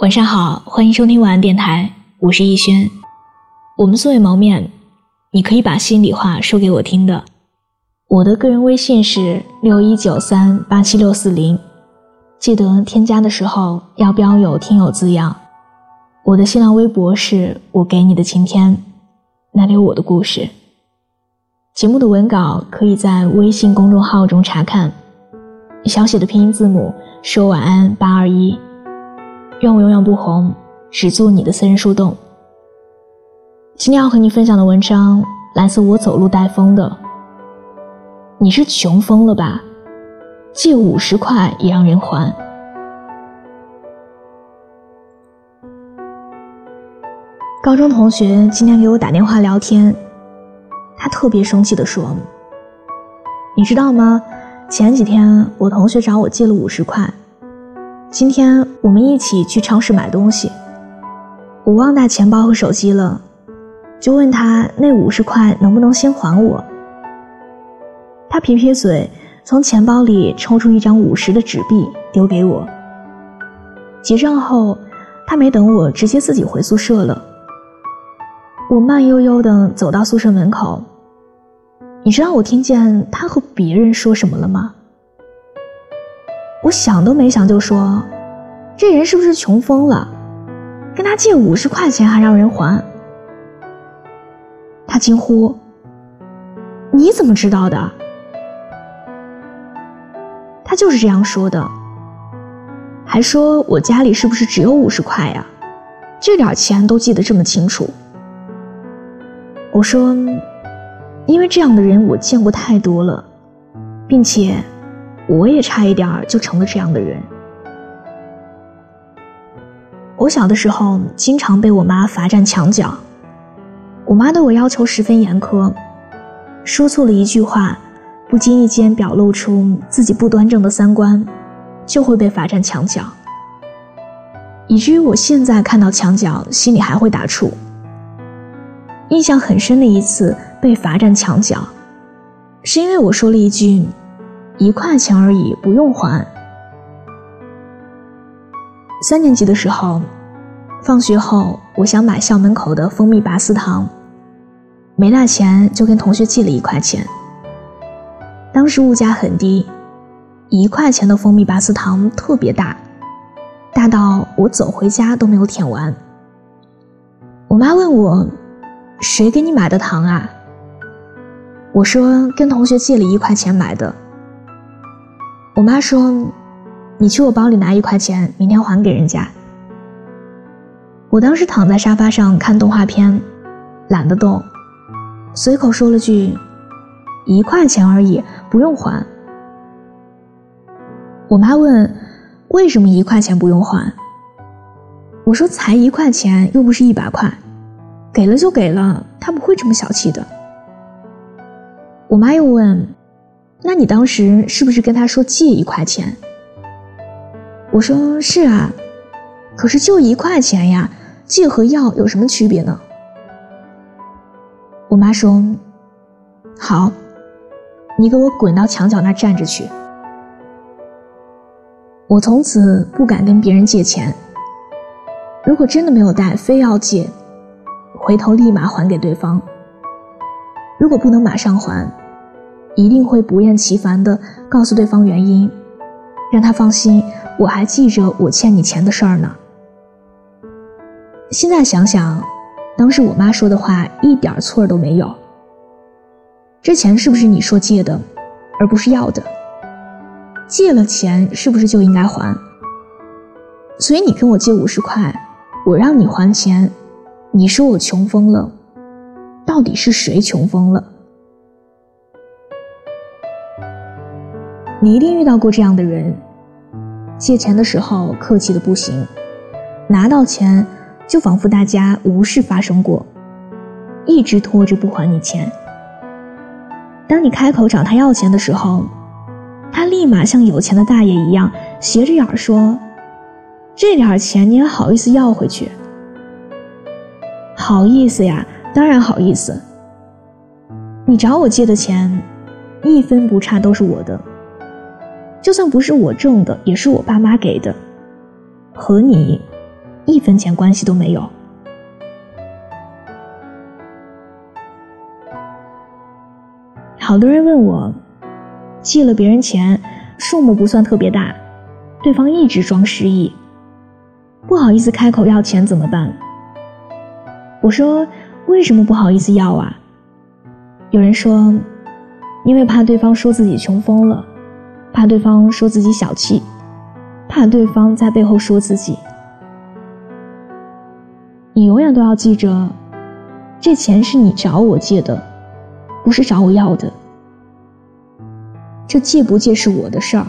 晚上好，欢迎收听晚安电台，我是逸轩。我们素未谋面，你可以把心里话说给我听的。我的个人微信是六一九三八七六四零，记得添加的时候要标有听友字样。我的新浪微博是我给你的晴天，那里有我的故事。节目的文稿可以在微信公众号中查看，小写的拼音字母说晚安八二一。愿我永远不红，只做你的私人树洞。今天要和你分享的文章来自我走路带风的。你是穷疯了吧？借五十块也让人还。高中同学今天给我打电话聊天，他特别生气的说：“你知道吗？前几天我同学找我借了五十块。”今天我们一起去超市买东西，我忘带钱包和手机了，就问他那五十块能不能先还我。他撇撇嘴，从钱包里抽出一张五十的纸币丢给我。结账后，他没等我，直接自己回宿舍了。我慢悠悠地走到宿舍门口，你知道我听见他和别人说什么了吗？我想都没想就说：“这人是不是穷疯了？跟他借五十块钱还让人还？”他惊呼：“你怎么知道的？”他就是这样说的，还说我家里是不是只有五十块呀？这点钱都记得这么清楚。我说：“因为这样的人我见过太多了，并且。”我也差一点就成了这样的人。我小的时候经常被我妈罚站墙角，我妈对我要求十分严苛，说错了一句话，不经意间表露出自己不端正的三观，就会被罚站墙角。以至于我现在看到墙角，心里还会打怵。印象很深的一次被罚站墙角，是因为我说了一句。一块钱而已，不用还。三年级的时候，放学后我想买校门口的蜂蜜拔丝糖，没那钱，就跟同学借了一块钱。当时物价很低，一块钱的蜂蜜拔丝糖特别大，大到我走回家都没有舔完。我妈问我：“谁给你买的糖啊？”我说：“跟同学借了一块钱买的。”我妈说：“你去我包里拿一块钱，明天还给人家。”我当时躺在沙发上看动画片，懒得动，随口说了句：“一块钱而已，不用还。”我妈问：“为什么一块钱不用还？”我说：“才一块钱，又不是一百块，给了就给了，他不会这么小气的。”我妈又问。那你当时是不是跟他说借一块钱？我说是啊，可是就一块钱呀，借和要有什么区别呢？我妈说：“好，你给我滚到墙角那站着去。”我从此不敢跟别人借钱。如果真的没有带，非要借，回头立马还给对方。如果不能马上还，一定会不厌其烦地告诉对方原因，让他放心，我还记着我欠你钱的事儿呢。现在想想，当时我妈说的话一点错都没有。这钱是不是你说借的，而不是要的？借了钱是不是就应该还？所以你跟我借五十块，我让你还钱，你说我穷疯了，到底是谁穷疯了？你一定遇到过这样的人，借钱的时候客气的不行，拿到钱就仿佛大家无事发生过，一直拖着不还你钱。当你开口找他要钱的时候，他立马像有钱的大爷一样斜着眼说：“这点钱你也好意思要回去？好意思呀，当然好意思。你找我借的钱，一分不差都是我的。”就算不是我挣的，也是我爸妈给的，和你一分钱关系都没有。好多人问我，借了别人钱，数目不算特别大，对方一直装失忆，不好意思开口要钱怎么办？我说，为什么不好意思要啊？有人说，因为怕对方说自己穷疯了，怕对方说自己小气，怕对方在背后说自己。你永远都要记着，这钱是你找我借的，不是找我要的。这借不借是我的事儿，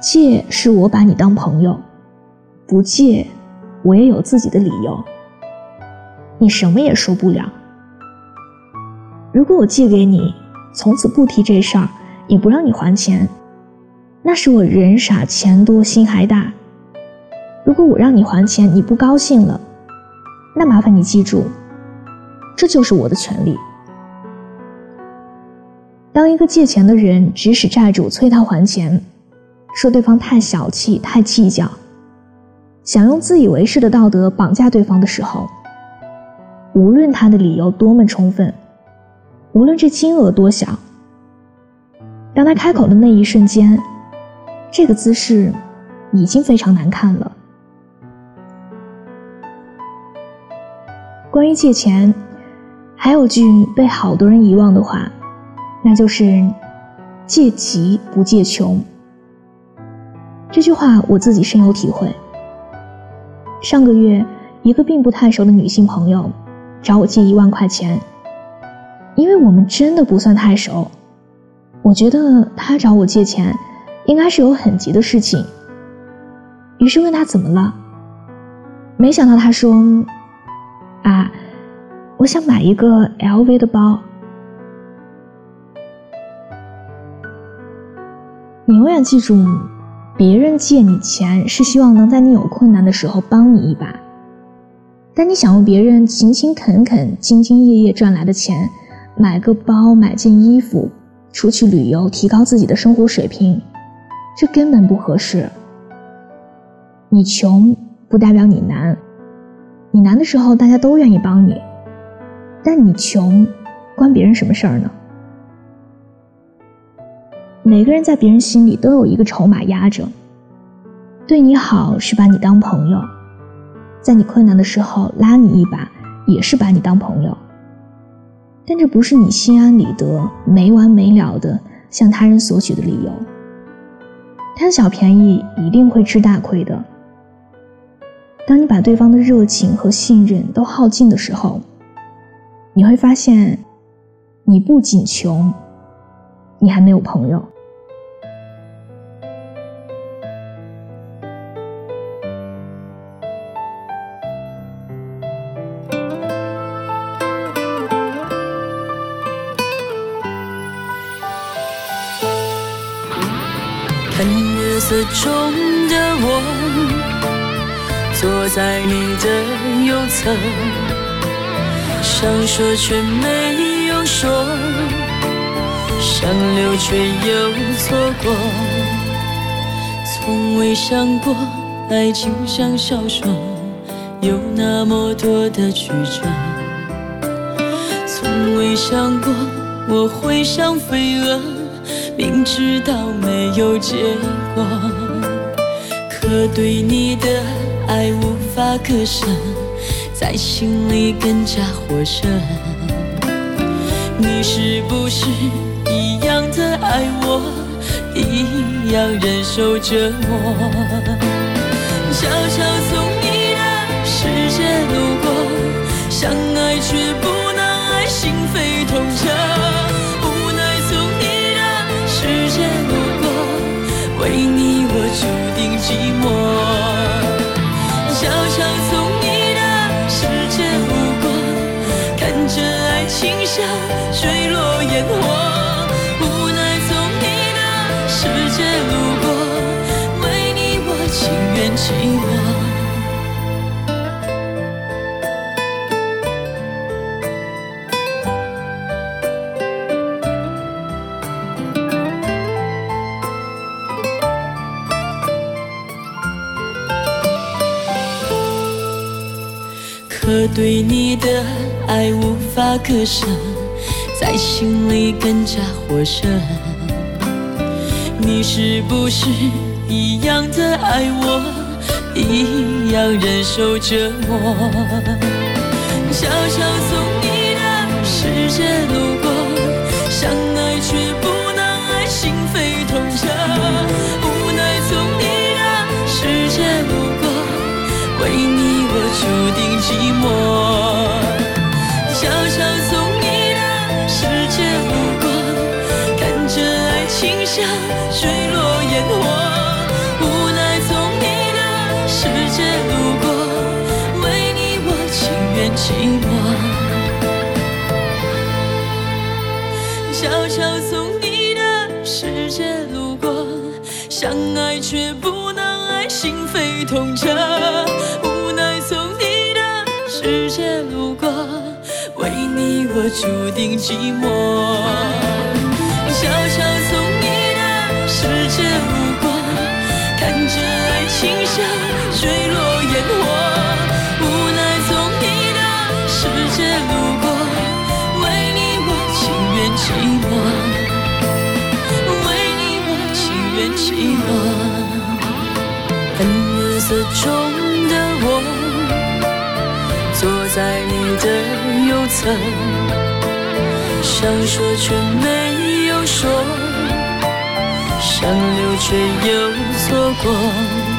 借是我把你当朋友，不借我也有自己的理由。你什么也说不了。如果我借给你，从此不提这事儿，也不让你还钱，那是我人傻钱多心还大。如果我让你还钱，你不高兴了，那麻烦你记住，这就是我的权利。当一个借钱的人指使债主催他还钱，说对方太小气、太计较，想用自以为是的道德绑架对方的时候，无论他的理由多么充分。无论这金额多小，当他开口的那一瞬间，这个姿势已经非常难看了。关于借钱，还有句被好多人遗忘的话，那就是“借急不借穷”。这句话我自己深有体会。上个月，一个并不太熟的女性朋友找我借一万块钱。因为我们真的不算太熟，我觉得她找我借钱，应该是有很急的事情。于是问他怎么了，没想到他说：“啊，我想买一个 LV 的包。”你永远记住，别人借你钱是希望能在你有困难的时候帮你一把，但你想用别人勤勤恳恳、兢兢业业赚来的钱。买个包，买件衣服，出去旅游，提高自己的生活水平，这根本不合适。你穷不代表你难，你难的时候大家都愿意帮你，但你穷，关别人什么事儿呢？每个人在别人心里都有一个筹码压着，对你好是把你当朋友，在你困难的时候拉你一把，也是把你当朋友。但这不是你心安理得、没完没了的向他人索取的理由。贪小便宜一定会吃大亏的。当你把对方的热情和信任都耗尽的时候，你会发现，你不仅穷，你还没有朋友。色中的我，坐在你的右侧，想说却没有说，想留却又错过。从未想过爱情像小说，有那么多的曲折。从未想过我会像飞蛾。明知道没有结果，可对你的爱无法割舍，在心里更加火热。你是不是一样的爱我，一样忍受折磨？情愿寂寞。何对你的爱无法割舍，在心里更加火热。你是不是一样的爱我，一样忍受折磨？悄悄从你的世界路过，相爱却不能爱，心扉痛彻。无奈从你的世界路过，为你我注定寂寞。悄悄从你的世界路过，相爱却不能爱，心扉痛彻。无奈从你的世界路过，为你我注定寂寞。悄悄想说却没有说，想留却又错过。